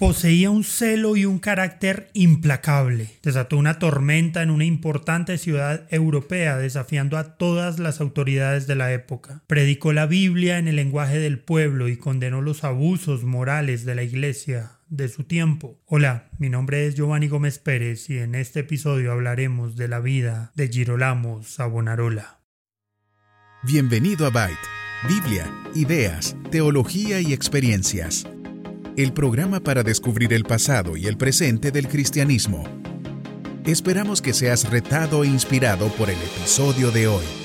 Poseía un celo y un carácter implacable. Desató una tormenta en una importante ciudad europea, desafiando a todas las autoridades de la época. Predicó la Biblia en el lenguaje del pueblo y condenó los abusos morales de la Iglesia de su tiempo. Hola, mi nombre es Giovanni Gómez Pérez y en este episodio hablaremos de la vida de Girolamo Savonarola. Bienvenido a Byte, Biblia, ideas, teología y experiencias. El programa para descubrir el pasado y el presente del cristianismo. Esperamos que seas retado e inspirado por el episodio de hoy.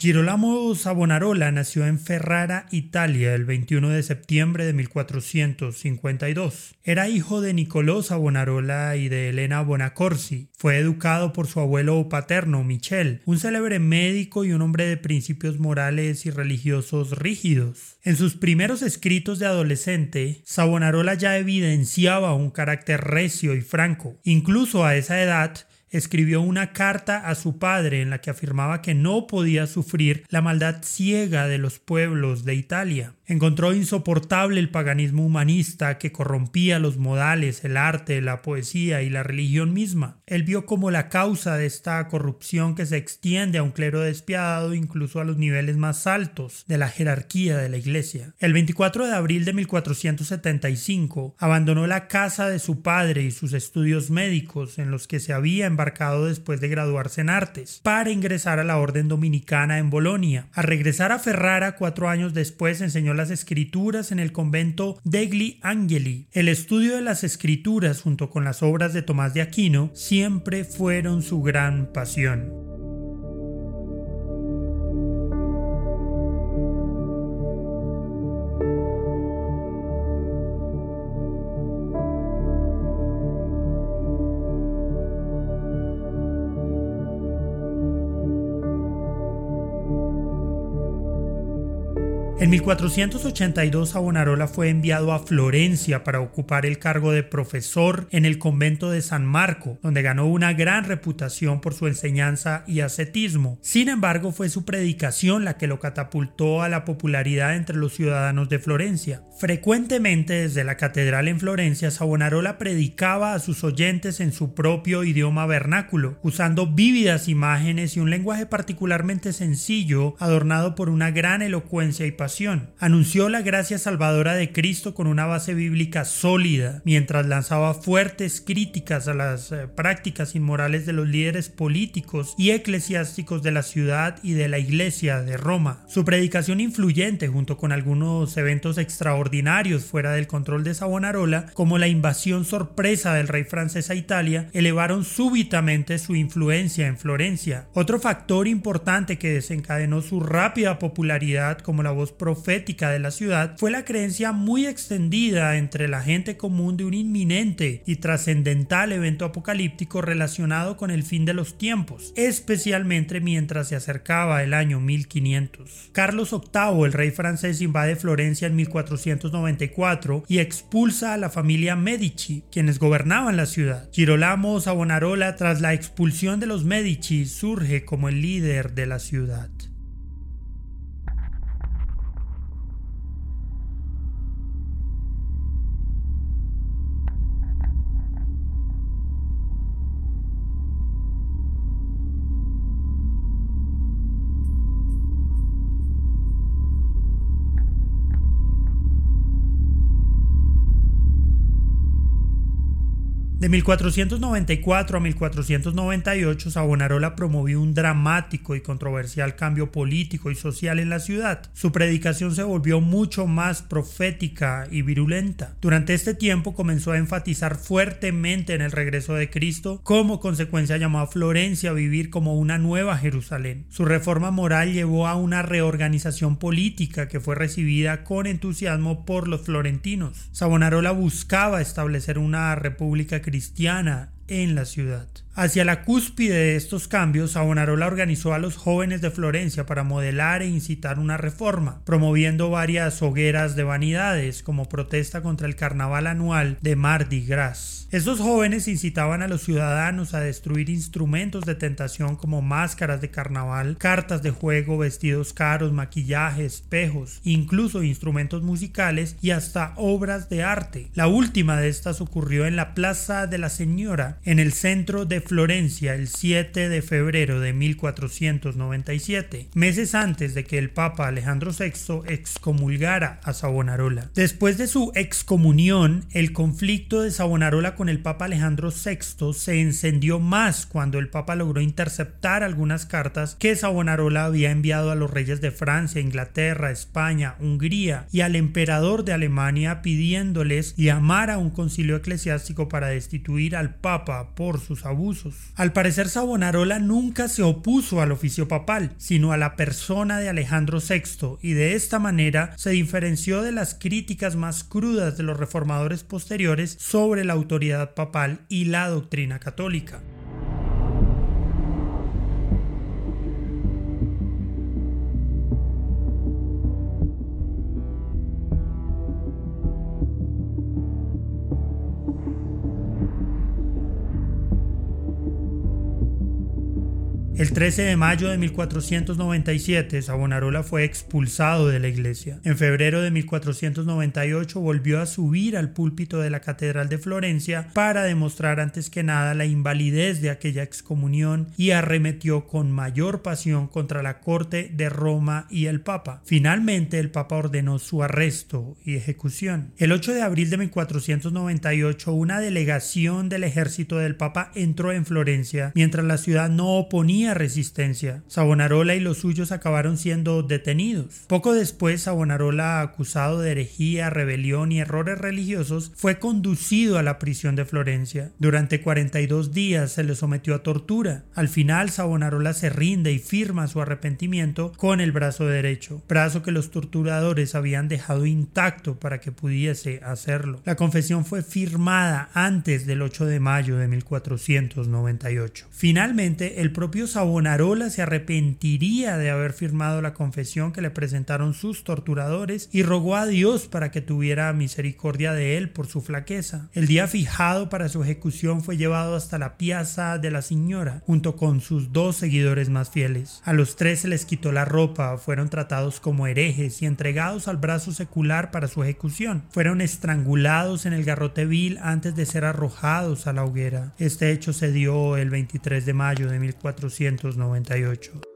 Girolamo Savonarola nació en Ferrara, Italia, el 21 de septiembre de 1452. Era hijo de Nicolò Savonarola y de Elena Bonacorsi. Fue educado por su abuelo paterno, Michel, un célebre médico y un hombre de principios morales y religiosos rígidos. En sus primeros escritos de adolescente, Savonarola ya evidenciaba un carácter recio y franco. Incluso a esa edad, escribió una carta a su padre en la que afirmaba que no podía sufrir la maldad ciega de los pueblos de Italia. Encontró insoportable el paganismo humanista que corrompía los modales, el arte, la poesía y la religión misma. Él vio como la causa de esta corrupción que se extiende a un clero despiadado incluso a los niveles más altos de la jerarquía de la Iglesia. El 24 de abril de 1475 abandonó la casa de su padre y sus estudios médicos en los que se había embarcado después de graduarse en artes para ingresar a la orden dominicana en Bolonia. Al regresar a Ferrara cuatro años después enseñó las escrituras en el convento degli Angeli. El estudio de las escrituras junto con las obras de Tomás de Aquino siempre fueron su gran pasión. En 1482 Savonarola fue enviado a Florencia para ocupar el cargo de profesor en el convento de San Marco, donde ganó una gran reputación por su enseñanza y ascetismo. Sin embargo, fue su predicación la que lo catapultó a la popularidad entre los ciudadanos de Florencia. Frecuentemente desde la catedral en Florencia, Savonarola predicaba a sus oyentes en su propio idioma vernáculo, usando vívidas imágenes y un lenguaje particularmente sencillo, adornado por una gran elocuencia y pasión Anunció la gracia salvadora de Cristo con una base bíblica sólida, mientras lanzaba fuertes críticas a las eh, prácticas inmorales de los líderes políticos y eclesiásticos de la ciudad y de la iglesia de Roma. Su predicación influyente, junto con algunos eventos extraordinarios fuera del control de Savonarola, como la invasión sorpresa del rey francés a Italia, elevaron súbitamente su influencia en Florencia. Otro factor importante que desencadenó su rápida popularidad como la voz profética de la ciudad fue la creencia muy extendida entre la gente común de un inminente y trascendental evento apocalíptico relacionado con el fin de los tiempos, especialmente mientras se acercaba el año 1500. Carlos VIII, el rey francés, invade Florencia en 1494 y expulsa a la familia Medici, quienes gobernaban la ciudad. Girolamo Savonarola, tras la expulsión de los Medici, surge como el líder de la ciudad. De 1494 a 1498, Savonarola promovió un dramático y controversial cambio político y social en la ciudad. Su predicación se volvió mucho más profética y virulenta. Durante este tiempo comenzó a enfatizar fuertemente en el regreso de Cristo, como consecuencia llamó a Florencia a vivir como una nueva Jerusalén. Su reforma moral llevó a una reorganización política que fue recibida con entusiasmo por los florentinos. Savonarola buscaba establecer una república cristiana en la ciudad. Hacia la cúspide de estos cambios, Savonarola organizó a los jóvenes de Florencia para modelar e incitar una reforma, promoviendo varias hogueras de vanidades como protesta contra el carnaval anual de Mardi Gras. Estos jóvenes incitaban a los ciudadanos a destruir instrumentos de tentación como máscaras de carnaval, cartas de juego, vestidos caros, maquillaje, espejos, incluso instrumentos musicales y hasta obras de arte. La última de estas ocurrió en la Plaza de la Señora, en el centro de Florencia, el 7 de febrero de 1497, meses antes de que el Papa Alejandro VI excomulgara a Savonarola. Después de su excomunión, el conflicto de Savonarola con el Papa Alejandro VI se encendió más cuando el Papa logró interceptar algunas cartas que Savonarola había enviado a los reyes de Francia, Inglaterra, España, Hungría y al emperador de Alemania pidiéndoles llamar a un concilio eclesiástico para destituir al Papa por sus abusos. Al parecer Savonarola nunca se opuso al oficio papal, sino a la persona de Alejandro VI y de esta manera se diferenció de las críticas más crudas de los reformadores posteriores sobre la autoridad papal y la doctrina católica. El 13 de mayo de 1497 Savonarola fue expulsado de la iglesia. En febrero de 1498 volvió a subir al púlpito de la Catedral de Florencia para demostrar antes que nada la invalidez de aquella excomunión y arremetió con mayor pasión contra la corte de Roma y el Papa. Finalmente el Papa ordenó su arresto y ejecución. El 8 de abril de 1498 una delegación del ejército del Papa entró en Florencia mientras la ciudad no oponía resistencia. Savonarola y los suyos acabaron siendo detenidos. Poco después, Savonarola, acusado de herejía, rebelión y errores religiosos, fue conducido a la prisión de Florencia. Durante 42 días se le sometió a tortura. Al final, Savonarola se rinde y firma su arrepentimiento con el brazo derecho, brazo que los torturadores habían dejado intacto para que pudiese hacerlo. La confesión fue firmada antes del 8 de mayo de 1498. Finalmente, el propio Savonarola se arrepentiría de haber firmado la confesión que le presentaron sus torturadores y rogó a Dios para que tuviera misericordia de él por su flaqueza. El día fijado para su ejecución fue llevado hasta la piazza de la Señora, junto con sus dos seguidores más fieles. A los tres se les quitó la ropa, fueron tratados como herejes y entregados al brazo secular para su ejecución. Fueron estrangulados en el garrote vil antes de ser arrojados a la hoguera. Este hecho se dio el 23 de mayo de 1400 1998.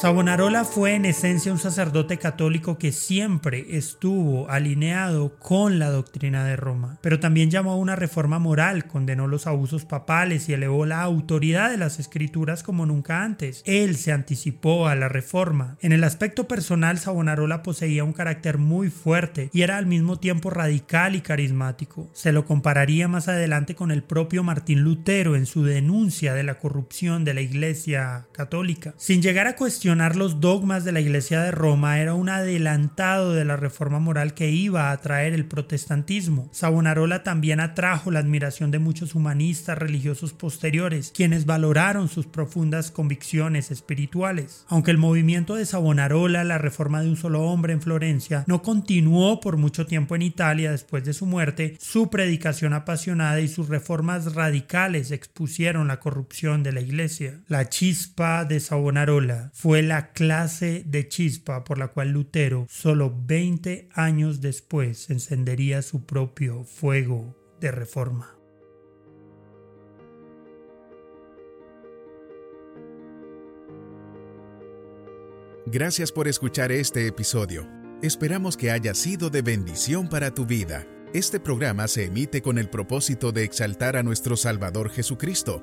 Savonarola fue en esencia un sacerdote católico que siempre estuvo alineado con la doctrina de Roma, pero también llamó a una reforma moral, condenó los abusos papales y elevó la autoridad de las escrituras como nunca antes. Él se anticipó a la reforma. En el aspecto personal, Savonarola poseía un carácter muy fuerte y era al mismo tiempo radical y carismático. Se lo compararía más adelante con el propio Martín Lutero en su denuncia de la corrupción de la Iglesia católica. Sin llegar a cuestionar los dogmas de la Iglesia de Roma era un adelantado de la reforma moral que iba a atraer el protestantismo. Savonarola también atrajo la admiración de muchos humanistas religiosos posteriores, quienes valoraron sus profundas convicciones espirituales. Aunque el movimiento de Savonarola, la reforma de un solo hombre en Florencia, no continuó por mucho tiempo en Italia después de su muerte, su predicación apasionada y sus reformas radicales expusieron la corrupción de la Iglesia. La chispa de Savonarola fue la clase de chispa por la cual Lutero, solo 20 años después, encendería su propio fuego de reforma. Gracias por escuchar este episodio. Esperamos que haya sido de bendición para tu vida. Este programa se emite con el propósito de exaltar a nuestro Salvador Jesucristo